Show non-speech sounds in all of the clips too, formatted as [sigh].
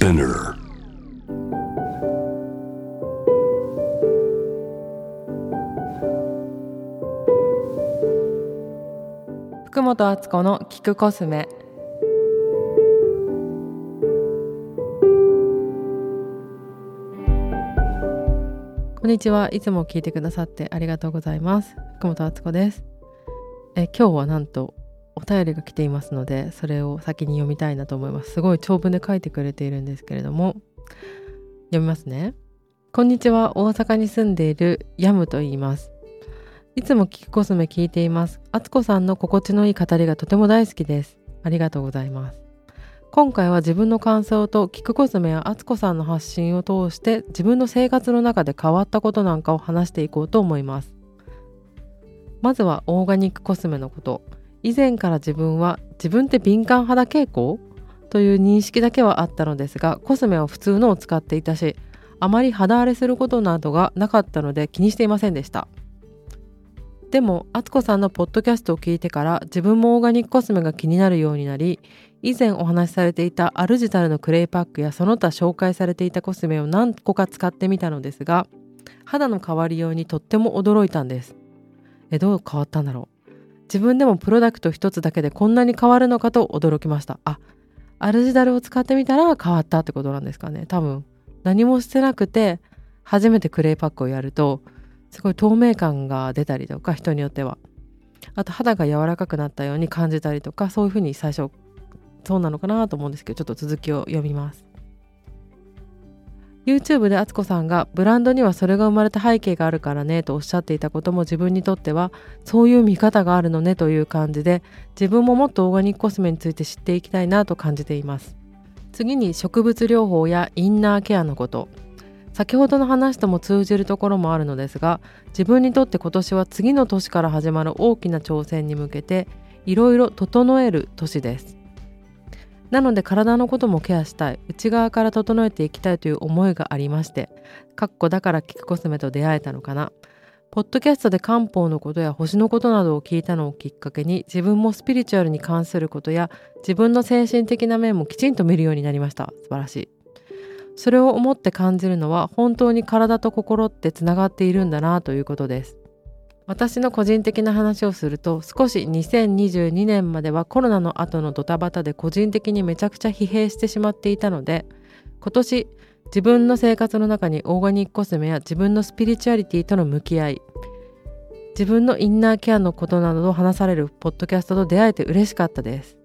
Spinner. 福本敦子の聞くコスメこんにちはいつも聞いてくださってありがとうございます福本敦子ですえ今日はなんと便りが来ていますのでそれを先に読みたいなと思います。すごい長文で書いてくれているんですけれども。読みますね。こんにちは。大阪に住んでいるヤムと言います。いつも聞くコスメ聞いています。あつこさんの心地のいい語りがとても大好きです。ありがとうございます。今回は自分の感想と聞くコスメやあつこさんの発信を通して自分の生活の中で変わったことなんかを話していこうと思います。まずはオーガニックコスメのこと。以前から自分は自分って敏感肌傾向という認識だけはあったのですがコスメは普通のを使っていたしあまり肌荒れすることなどがなかったので気にしていませんでした。でもあつこさんのポッドキャストを聞いてから自分もオーガニックコスメが気になるようになり以前お話しされていたアルジタルのクレイパックやその他紹介されていたコスメを何個か使ってみたのですが肌の変わりようにとっても驚いたんです。えどう変わったんだろう？自分でもプロダクト一つだけでこんなに変わるのかと驚きました。あアルジダルを使ってみたら変わったってことなんですかね。多分何もしてなくて初めてクレイパックをやるとすごい透明感が出たりとか人によっては。あと肌が柔らかくなったように感じたりとかそういうふうに最初そうなのかなと思うんですけどちょっと続きを読みます。YouTube で敦子さんがブランドにはそれが生まれた背景があるからねとおっしゃっていたことも自分にとってはそういう見方があるのねという感じで自分ももっとオーガニックコスメについて知っていきたいなと感じています。次に植物療法やインナーケアのこと。先ほどの話とも通じるところもあるのですが自分にとって今年は次の年から始まる大きな挑戦に向けていろいろ整える年です。なので体のこともケアしたい。内側から整えていきたいという思いがありましてかっこだからキクコスメと出会えたのかな。ポッドキャストで漢方のことや星のことなどを聞いたのをきっかけに自分もスピリチュアルに関することや自分の精神的な面もきちんと見るようになりました。素晴らしい。それを思って感じるのは本当に体と心ってつながっているんだなということです。私の個人的な話をすると少し2022年まではコロナの後のドタバタで個人的にめちゃくちゃ疲弊してしまっていたので今年自分の生活の中にオーガニックコスメや自分のスピリチュアリティとの向き合い自分のインナーケアのことなどを話されるポッドキャストと出会えて嬉しかったです。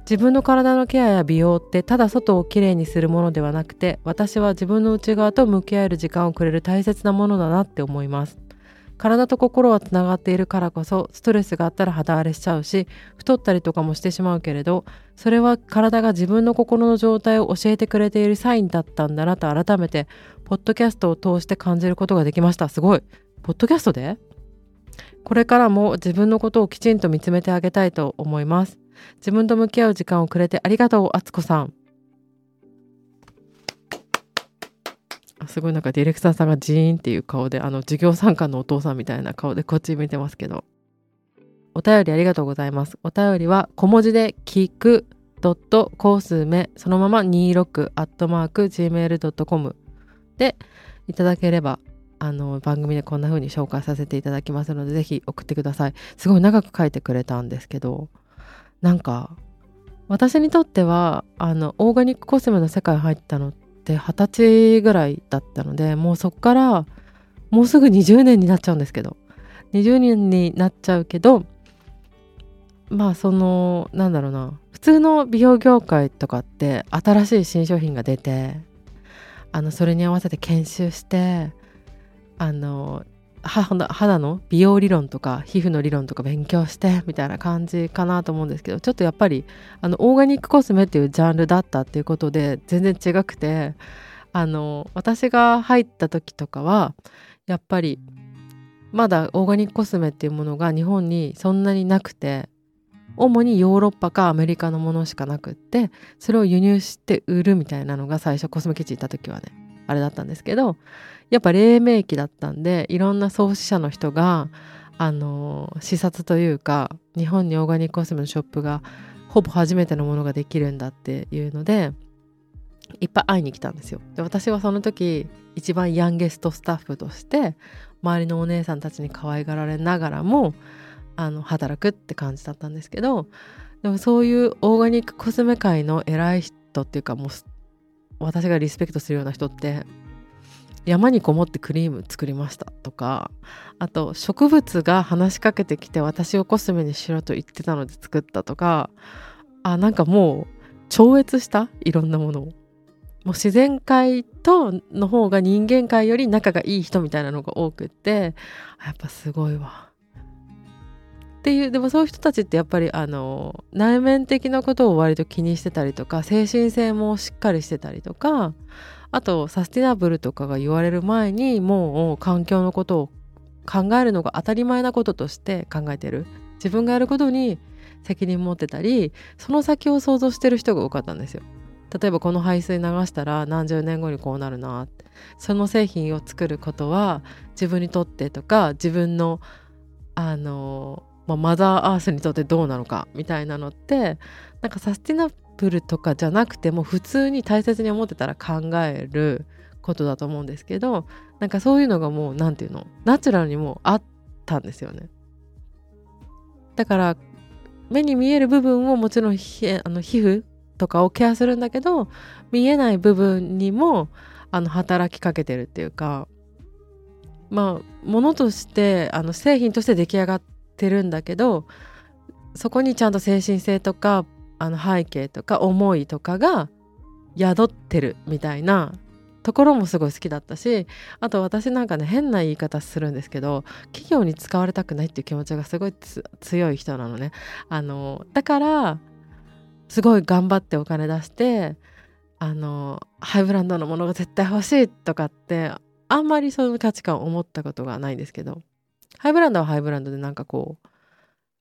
自分の体のケアや美容ってただ外をきれいにするものではなくて私は自分の内側と向き合える時間をくれる大切なものだなって思います。体と心はつながっているからこそストレスがあったら肌荒れしちゃうし太ったりとかもしてしまうけれどそれは体が自分の心の状態を教えてくれているサインだったんだなと改めてポッドキャストを通して感じることができました。すごい。ポッドキャストで？これからも自分のことをきちんと見つめてあげたいと思います。自分と向き合う時間をくれてありがとうあつこさん。すごいなんかディレクターさんがジーンっていう顔であの授業参観のお父さんみたいな顔でこっち見てますけど。お便りありがとうございます。お便りは小文字で聞くドットコースメそのまま26アットマーク gmail.com でいただければあの番組でこんな風に紹介させていただきますのでぜひ送ってください。すごい長く書いてくれたんですけどなんか私にとってはあのオーガニックコスメの世界入ったのっ二十歳ぐらいだったのでもうそこからもうすぐ20年になっちゃうんですけど。20年になっちゃうけどまあそのなんだろうな。普通の美容業界とかって新しい新商品が出てあのそれに合わせて研修してあの肌の美容理論とか皮膚の理論とか勉強してみたいな感じかなと思うんですけどちょっとやっぱりあのオーガニックコスメっていうジャンルだったっていうことで全然違くてあの私が入った時とかはやっぱりまだオーガニックコスメっていうものが日本にそんなになくて主にヨーロッパかアメリカのものしかなくってそれを輸入して売るみたいなのが最初コスメ基地行った時はね。あれだったんですけどやっぱ黎明期だったんでいろんな創始者の人があの視察というか日本にオーガニックコスメのショップがほぼ初めてのものができるんだっていうのでいっぱい会いに来たんですよ。で私はその時一番ヤンゲストスタッフとして周りのお姉さんたちに可愛がられながらもあの働くって感じだったんですけどでもそういうオーガニックコスメ界の偉い人っていうかもう私がリスペクトするような人って山にこもってクリーム作りましたとかあと植物が話しかけてきて私をコスメにしろと言ってたので作ったとかあなんかもう超越したいろんなものを。もう自然界との方が人間界より仲がいい人みたいなのが多くってやっぱすごいわ。っていうでもそういう人たちってやっぱりあの内面的なことを割と気にしてたりとか精神性もしっかりしてたりとかあとサスティナブルとかが言われる前にもう環境のことを考えるのが当たり前なこととして考えてる自分がやることに責任持ってたりその先を想像してる人が多かったんですよ。例えばこの排水流したら何十年後にこうなるなその製品を作ることは自分にとってとか自分のあの、まあ、マザーアースにとってどうなのかみたいなのってなんかサスティナブルとかじゃなくても普通に大切に思ってたら考えることだと思うんですけどなんかそういうのがもう何て言うのナチュラルにもあったんですよね。だから目に見える部分をもちろんあの皮膚とかをケアするんだけど見えない部分にもあの働きかけてるっていうかまあものとしてあの製品として出来上がってるんだけどそこにちゃんと精神性とかあの背景とか思いとかが宿ってるみたいなところもすごい好きだったしあと私なんかね変な言い方するんですけど企業に使われたくないっていう気持ちがすごい強い人なのね。あのだからすごい頑張ってお金出してあのハイブランドのものが絶対欲しいとかってあんまりそういう価値観を思ったことがないんですけど。ハイブランドはハイブランドでなんかこう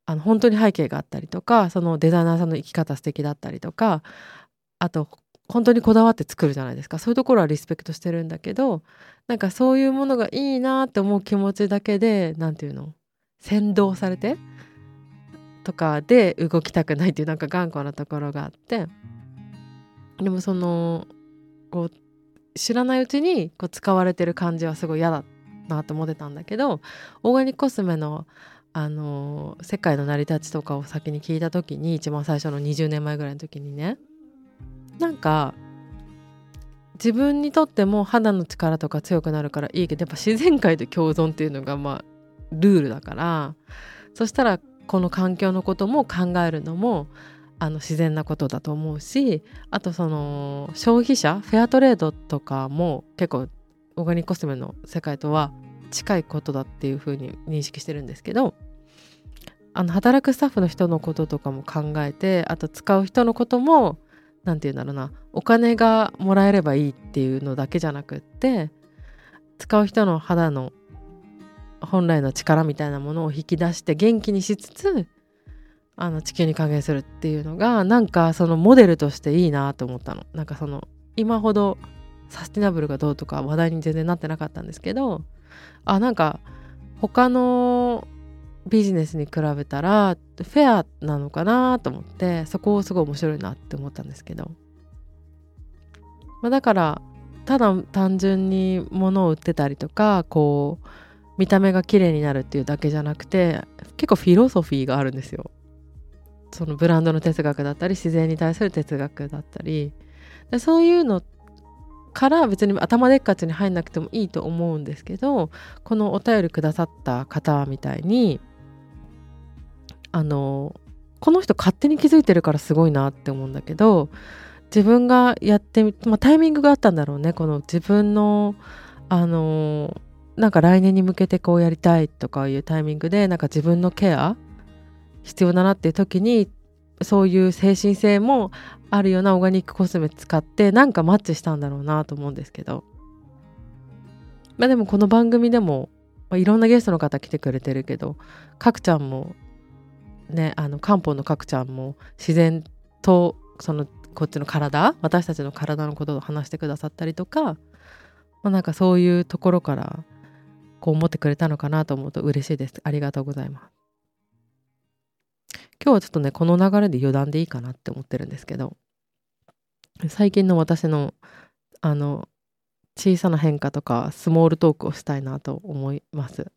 あの本当に背景があったりとかそのデザイナーさんの生き方素敵だったりとかあと本当にこだわって作るじゃないですか。そういうところはリスペクトしてるんだけどなんかそういうものがいいなって思う気持ちだけで何て言うの先導されてとかで動きたくないっていうなんか頑固なところがあってでもそのこう知らないうちにこう使われてる感じはすごい嫌だっなと思ってたんだけどオーガニックコスメのあの世界の成り立ちとかを先に聞いた時に一番最初の20年前ぐらいの時にねなんか自分にとっても肌の力とか強くなるからいいけどやっぱ自然界と共存っていうのがまあルールだからそしたらこの環境のことも考えるのもあの自然なことだと思うしあとその消費者フェアトレードとかも結構オーガニックコスメの世界とは近いことだっていうふうに認識してるんですけどあの働くスタッフの人のこととかも考えてあと使う人のことも何て言うんだろうなお金がもらえればいいっていうのだけじゃなくって使う人の肌の本来の力みたいなものを引き出して元気にしつつあの地球に還元するっていうのがなんかそのモデルとしていいなと思ったの。なんかその今ほどサスティナブルがどうとか話題に全然なってなかったんですけどあなんか他のビジネスに比べたらフェアなのかなと思ってそこをすごい面白いなって思ったんですけど、まあ、だからただ単純に物を売ってたりとかこう見た目が綺麗になるっていうだけじゃなくて結構フィロソフィーがあるんですよ。そのブランドの哲学だったり自然に対する哲学だったりでそういうのから別に頭でっかちに入んなくてもいいと思うんですけどこのお便りくださった方みたいにあのこの人勝手に気づいてるからすごいなって思うんだけど自分がやってみ、まあ、タイミングがあったんだろうねこの自分のあのなんか来年に向けてこうやりたいとかいうタイミングでなんか自分のケア必要だなっていう時にそういう精神性もあるようなオーガニックコスメ使ってなんかマッチしたんだろうなと思うんですけど。まあでもこの番組でも、まあ、いろんなゲストの方来てくれてるけどかくちゃんもねあの漢方のかくちゃんも自然とそのこっちの体私たちの体のことを話してくださったりとか、まあ、なんかそういうところからこう思ってくれたのかなと思うと嬉しいです。ありがとうございます。今日はちょっとねこの流れで余談でいいかなって思ってるんですけど。最近の私のあの小さな変化とかスモールトークをしたいなと思います。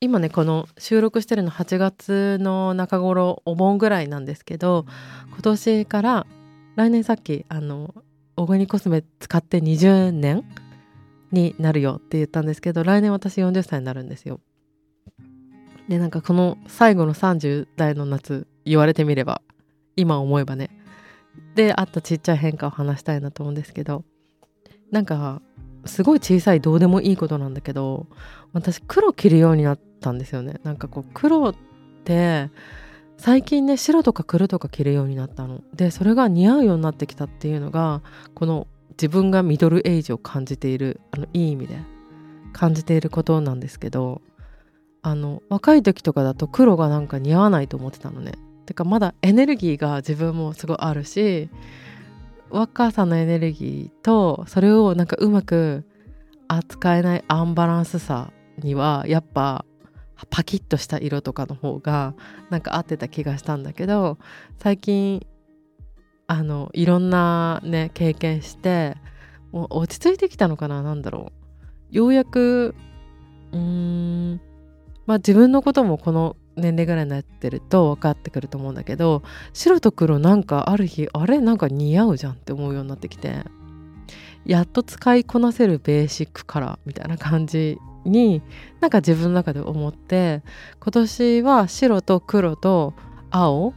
今ねこの収録してるの8月の中頃お盆ぐらいなんですけど今年から来年さっきあのオーガニコスメ使って20年になるよって言ったんですけど来年私40歳になるんですよ。でなんかこの最後の30代の夏言われてみれば今思えばねであったちっちゃい変化を話したいなと思うんですけどなんかすごい小さいどうでもいいことなんだけど私黒着るようになったんですよね。なんかこう黒って最近ね白とか黒とか着るようになったの。でそれが似合うようになってきたっていうのがこの自分がミドルエイジを感じているあのいい意味で感じていることなんですけどあの若い時とかだと黒がなんか似合わないと思ってたのね。てかまだエネルギーが自分もすごいあるし若さのエネルギーとそれをなんかうまく扱えないアンバランスさにはやっぱパキッとした色とかの方がなんか合ってた気がしたんだけど最近あのいろんなね経験してもう落ち着いてきたのかな何だろう。ようやくうーんまあ自分のこともこの年齢ぐらいになってると分かってくると思うんだけど白と黒なんかある日あれなんか似合うじゃんって思うようになってきてやっと使いこなせるベーシックカラーみたいな感じになんか自分の中で思って今年は白と黒と青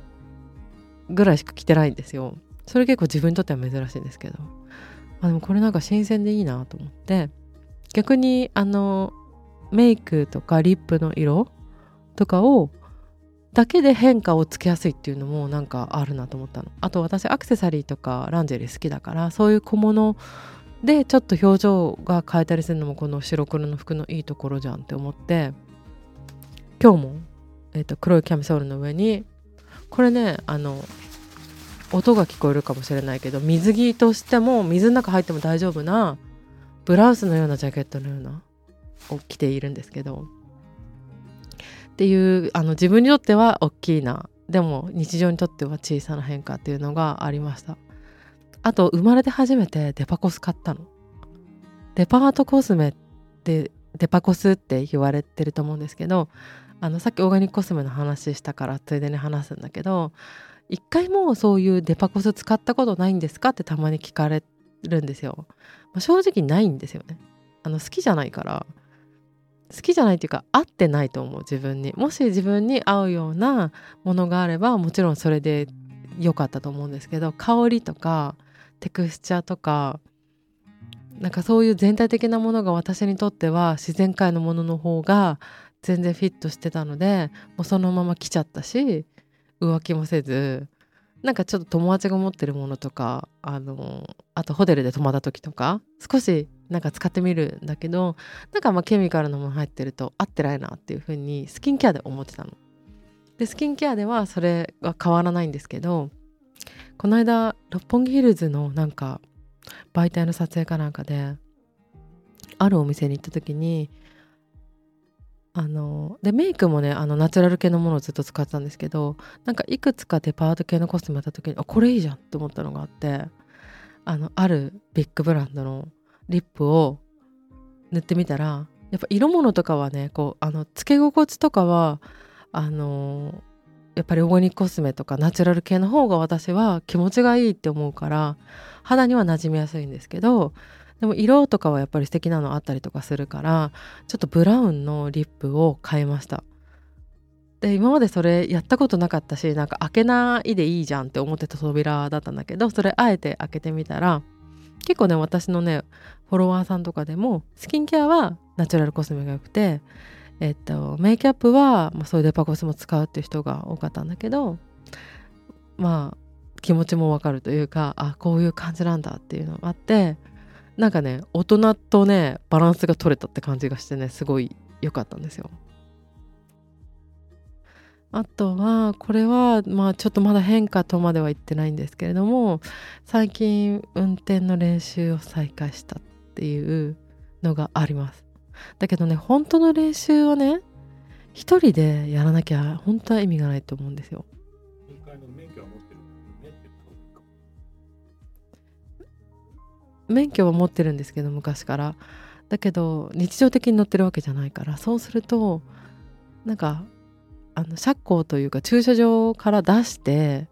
ぐらいしか着てないんですよ。それ結構自分にとっては珍しいんですけど。あでもこれなんか新鮮でいいなと思って逆にあのメイクとかリップの色とかをだけで変化をつけやすいっていうのもなんかあるなと思ったの。あと私アクセサリーとかランジェリー好きだからそういう小物でちょっと表情が変えたりするのもこの白黒の服のいいところじゃんって思って今日も、えーと、黒いキャミソールの上にこれねあの音が聞こえるかもしれないけど水着としても水の中入っても大丈夫なブラウスのようなジャケットのようなを着ているんですけどっていうあの自分にとっては大きいな。でも日常にとっては小さな変化っていうのがありました。あと生まれて初めてデパコス買ったの。デパートコスメってデパコスって言われてると思うんですけどあのさっきオーガニックコスメの話したからついでに話すんだけど一回もそういうデパコス使ったことないんですかってたまに聞かれるんですよ、まあ、正直ないんですよね。あの好きじゃないから。好きじゃないっていうか合ってないと思う自分に。もし自分に合うようなものがあればもちろんそれで良かったと思うんですけど香りとかテクスチャーとかなんかそういう全体的なものが私にとっては自然界のものの方が全然フィットしてたのでもうそのまま来ちゃったし浮気もせずなんかちょっと友達が持ってるものとかあのあとホテルで泊まった時とか少しなんか使ってみるんだけどなんかまあケミカルなもの入ってると合ってないなっていう風にスキンケアで思ってたの。でスキンケアではそれは変わらないんですけどこの間六本木ヒルズのなんか媒体の撮影かなんかであるお店に行った時にあのでメイクもねあのナチュラル系のものをずっと使ってたんですけどなんかいくつかデパート系のコスメやった時にあこれいいじゃんって思ったのがあってあのあるビッグブランドのリップを塗ってみたらやっぱ色物とかはねこうあのつけ心地とかはあのやっぱりオーガニックコスメとかナチュラル系の方が私は気持ちがいいって思うから肌には馴染みやすいんですけどでも色とかはやっぱり素敵なのあったりとかするからちょっとブラウンのリップを買いました。で今までそれやったことなかったしなんか開けないでいいじゃんって思ってた扉だったんだけどそれあえて開けてみたら結構ね私のねフォロワーさんとかでもスキンケアはナチュラルコスメが良くてえっとメイキャップは、まあ、そういうデパコスも使うっていう人が多かったんだけどまあ気持ちもわかるというかあこういう感じなんだっていうのがあってなんかね大人とねバランスが取れたって感じがしてねすごい良かったんですよ。あとはこれはまあちょっとまだ変化とまでは言ってないんですけれども最近運転の練習を再開したっていうのがあります。だけどね本当の練習はね一人でやらなきゃ本当は意味がないと思うんですよ。免許は持ってるんですけど昔から。だけど日常的に乗ってるわけじゃないからそうするとなんかあの車庫というか駐車場から出して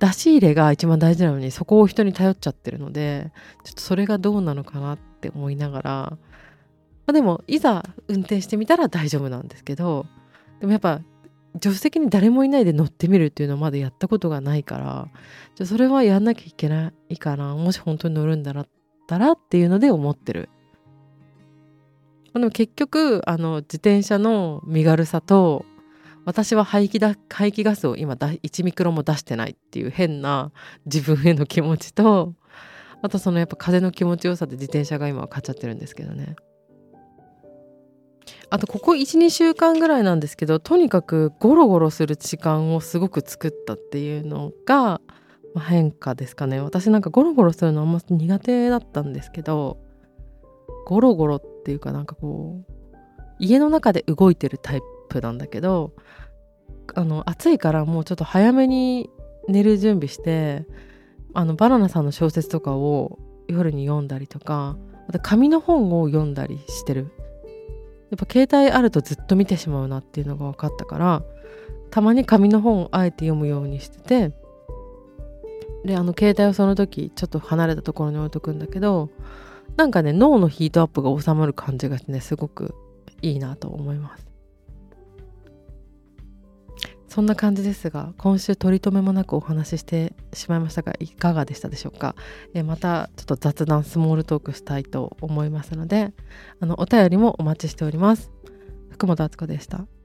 出し入れが一番大事なのにそこを人に頼っちゃってるのでちょっとそれがどうなのかなって思いながら、まあ、でもいざ運転してみたら大丈夫なんですけどでもやっぱ助手席に誰もいないで乗ってみるっていうのはまだやったことがないからじゃそれはやんなきゃいけないかなもし本当に乗るんだったらっていうので思ってる。でも結局あの自転車の身軽さと私は排気だ排気ガスを今だ1ミクロも出してないっていう変な自分への気持ちと [laughs] あとそのやっぱ風の気持ちよさで自転車が今は買っちゃってるんですけどね。あとここ12週間ぐらいなんですけどとにかくゴロゴロする時間をすごく作ったっていうのが、ま、変化ですかね。私なんかゴロゴロするのあんま苦手だったんですけどゴロゴロっていうかなんかこう家の中で動いてるタイプなんだけどあの暑いからもうちょっと早めに寝る準備してあのバナナさんの小説とかを夜に読んだりとかあと紙の本を読んだりしてる。やっぱ携帯あるとずっと見てしまうなっていうのが分かったからたまに紙の本をあえて読むようにしててであの携帯をその時ちょっと離れたところに置いとくんだけどなんかね脳のヒートアップが収まる感じがしてねすごくいいなと思います。そんな感じですが今週取り留めもなくお話ししてしまいましたがいかがでしたでしょうか、えまたちょっと雑談スモールトークしたいと思いますのであのお便りもお待ちしております。福本敦子でした。